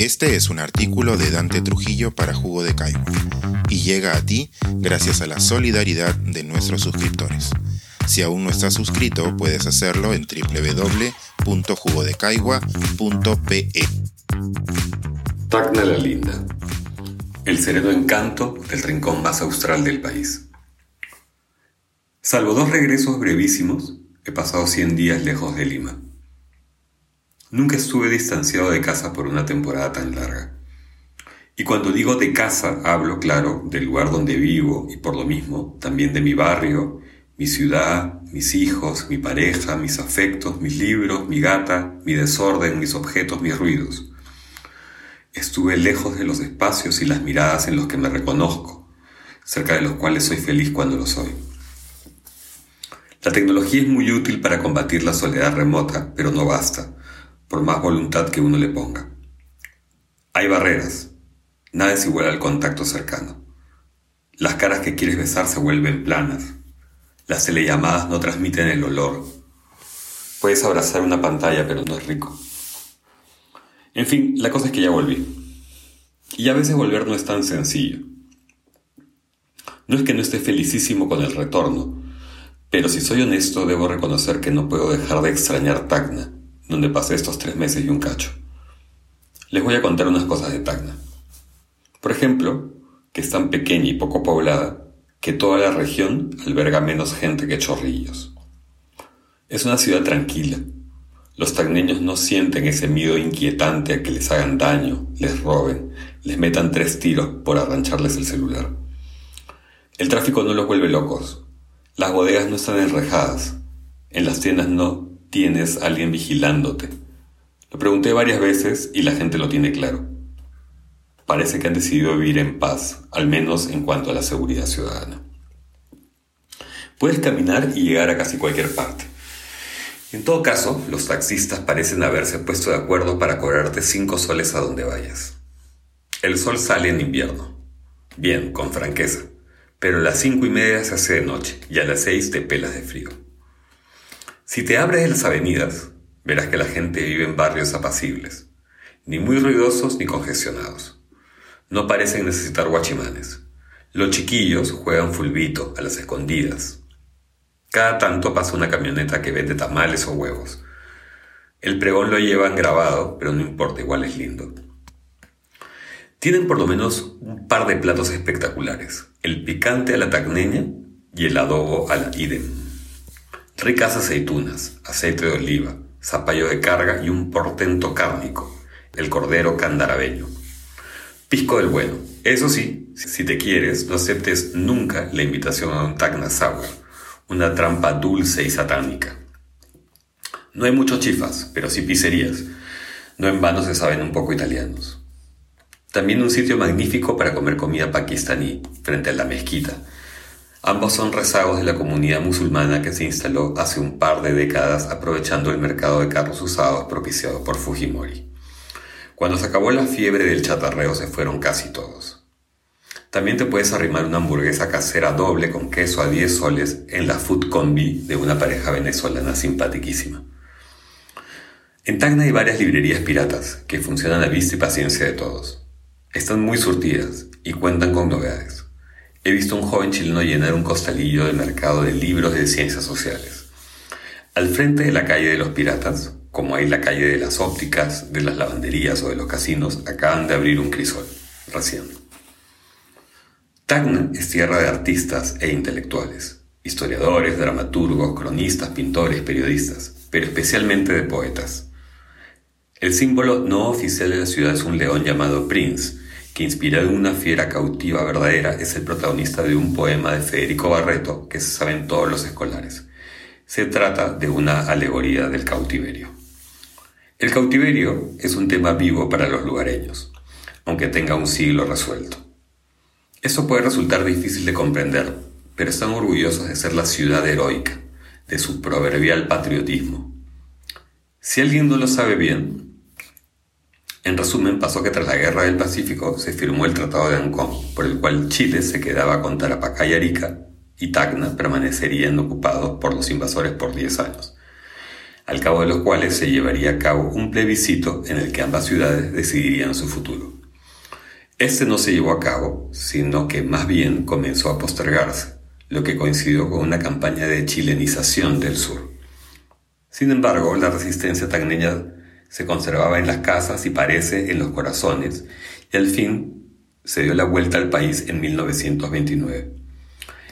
Este es un artículo de Dante Trujillo para Jugo de Caigua y llega a ti gracias a la solidaridad de nuestros suscriptores. Si aún no estás suscrito, puedes hacerlo en www.jugodecaigua.pe. Tacna la Linda, el sereno encanto del rincón más austral del país. Salvo dos regresos brevísimos, he pasado 100 días lejos de Lima. Nunca estuve distanciado de casa por una temporada tan larga. Y cuando digo de casa, hablo, claro, del lugar donde vivo y por lo mismo también de mi barrio, mi ciudad, mis hijos, mi pareja, mis afectos, mis libros, mi gata, mi desorden, mis objetos, mis ruidos. Estuve lejos de los espacios y las miradas en los que me reconozco, cerca de los cuales soy feliz cuando lo soy. La tecnología es muy útil para combatir la soledad remota, pero no basta por más voluntad que uno le ponga. Hay barreras. Nada es igual al contacto cercano. Las caras que quieres besar se vuelven planas. Las telellamadas no transmiten el olor. Puedes abrazar una pantalla, pero no es rico. En fin, la cosa es que ya volví. Y a veces volver no es tan sencillo. No es que no esté felicísimo con el retorno, pero si soy honesto debo reconocer que no puedo dejar de extrañar Tacna donde pasé estos tres meses y un cacho. Les voy a contar unas cosas de Tacna. Por ejemplo, que es tan pequeña y poco poblada que toda la región alberga menos gente que Chorrillos. Es una ciudad tranquila. Los tacneños no sienten ese miedo inquietante a que les hagan daño, les roben, les metan tres tiros por arrancharles el celular. El tráfico no los vuelve locos. Las bodegas no están enrejadas. En las tiendas no tienes a alguien vigilándote. Lo pregunté varias veces y la gente lo tiene claro. Parece que han decidido vivir en paz, al menos en cuanto a la seguridad ciudadana. Puedes caminar y llegar a casi cualquier parte. En todo caso, los taxistas parecen haberse puesto de acuerdo para cobrarte cinco soles a donde vayas. El sol sale en invierno. Bien, con franqueza. Pero a las cinco y media se hace de noche y a las seis te pelas de frío. Si te abres las avenidas, verás que la gente vive en barrios apacibles, ni muy ruidosos ni congestionados. No parecen necesitar guachimanes. Los chiquillos juegan fulbito a las escondidas. Cada tanto pasa una camioneta que vende tamales o huevos. El pregón lo llevan grabado, pero no importa, igual es lindo. Tienen por lo menos un par de platos espectaculares, el picante a la tacneña y el adobo a la idem. Ricas aceitunas, aceite de oliva, zapallo de carga y un portento cárnico, el cordero candarabeño. Pisco del bueno. Eso sí, si te quieres, no aceptes nunca la invitación a un tacna sour, una trampa dulce y satánica. No hay muchos chifas, pero sí pizzerías. No en vano se saben un poco italianos. También un sitio magnífico para comer comida pakistaní, frente a la mezquita, Ambos son rezagos de la comunidad musulmana que se instaló hace un par de décadas aprovechando el mercado de carros usados propiciado por Fujimori. Cuando se acabó la fiebre del chatarreo se fueron casi todos. También te puedes arrimar una hamburguesa casera doble con queso a 10 soles en la Food Combi de una pareja venezolana simpaticísima. En Tacna hay varias librerías piratas que funcionan a vista y paciencia de todos. Están muy surtidas y cuentan con novedades. He visto un joven chileno llenar un costalillo de mercado de libros de ciencias sociales. Al frente de la calle de los piratas, como hay la calle de las ópticas, de las lavanderías o de los casinos, acaban de abrir un crisol, recién. Tacna es tierra de artistas e intelectuales, historiadores, dramaturgos, cronistas, pintores, periodistas, pero especialmente de poetas. El símbolo no oficial de la ciudad es un león llamado Prince, que inspirado en una fiera cautiva verdadera, es el protagonista de un poema de Federico Barreto que se saben todos los escolares. Se trata de una alegoría del cautiverio. El cautiverio es un tema vivo para los lugareños, aunque tenga un siglo resuelto. Eso puede resultar difícil de comprender, pero están orgullosos de ser la ciudad heroica, de su proverbial patriotismo. Si alguien no lo sabe bien, en resumen, pasó que tras la Guerra del Pacífico se firmó el Tratado de Ancón, por el cual Chile se quedaba con Tarapacá y Arica, y Tacna permanecerían ocupados por los invasores por 10 años. al cabo de los cuales se llevaría a cabo un plebiscito en el que ambas ciudades decidirían su futuro. Este no se llevó a cabo, sino que más bien comenzó a postergarse, lo que coincidió con una campaña de chilenización del sur. Sin embargo, la resistencia tagneña se conservaba en las casas y parece en los corazones, y al fin se dio la vuelta al país en 1929.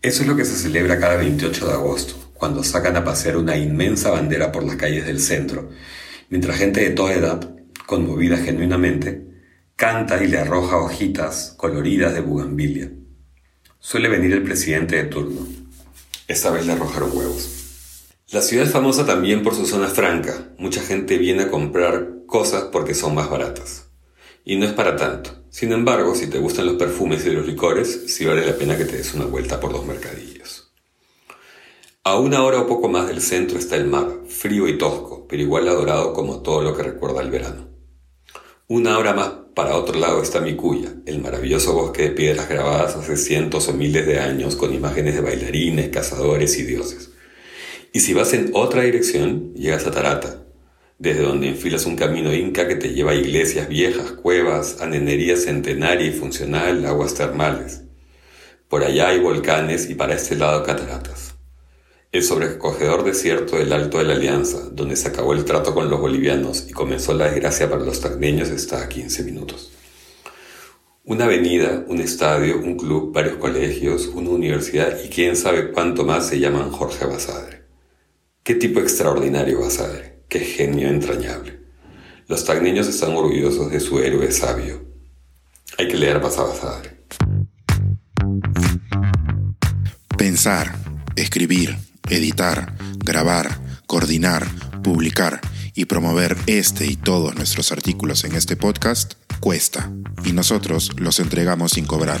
Eso es lo que se celebra cada 28 de agosto, cuando sacan a pasear una inmensa bandera por las calles del centro, mientras gente de toda edad, conmovida genuinamente, canta y le arroja hojitas coloridas de bugambilia. Suele venir el presidente de turno. Esta vez le arrojaron huevos. La ciudad es famosa también por su zona franca. Mucha gente viene a comprar cosas porque son más baratas. Y no es para tanto. Sin embargo, si te gustan los perfumes y los licores, sí vale la pena que te des una vuelta por los mercadillos. A una hora o poco más del centro está el mar, frío y tosco, pero igual adorado como todo lo que recuerda el verano. Una hora más para otro lado está Mikuya, el maravilloso bosque de piedras grabadas hace cientos o miles de años con imágenes de bailarines, cazadores y dioses. Y si vas en otra dirección, llegas a Tarata, desde donde enfilas un camino inca que te lleva a iglesias viejas, cuevas, anenería centenaria y funcional, aguas termales. Por allá hay volcanes y para este lado cataratas. El sobrecogedor desierto del Alto de la Alianza, donde se acabó el trato con los bolivianos y comenzó la desgracia para los tagneños, está a 15 minutos. Una avenida, un estadio, un club, varios colegios, una universidad y quién sabe cuánto más se llaman Jorge Basadre. Qué tipo extraordinario Basadre. Qué genio entrañable. Los tagneños están orgullosos de su héroe sabio. Hay que leer más a Pensar, escribir, editar, grabar, coordinar, publicar y promover este y todos nuestros artículos en este podcast cuesta y nosotros los entregamos sin cobrar.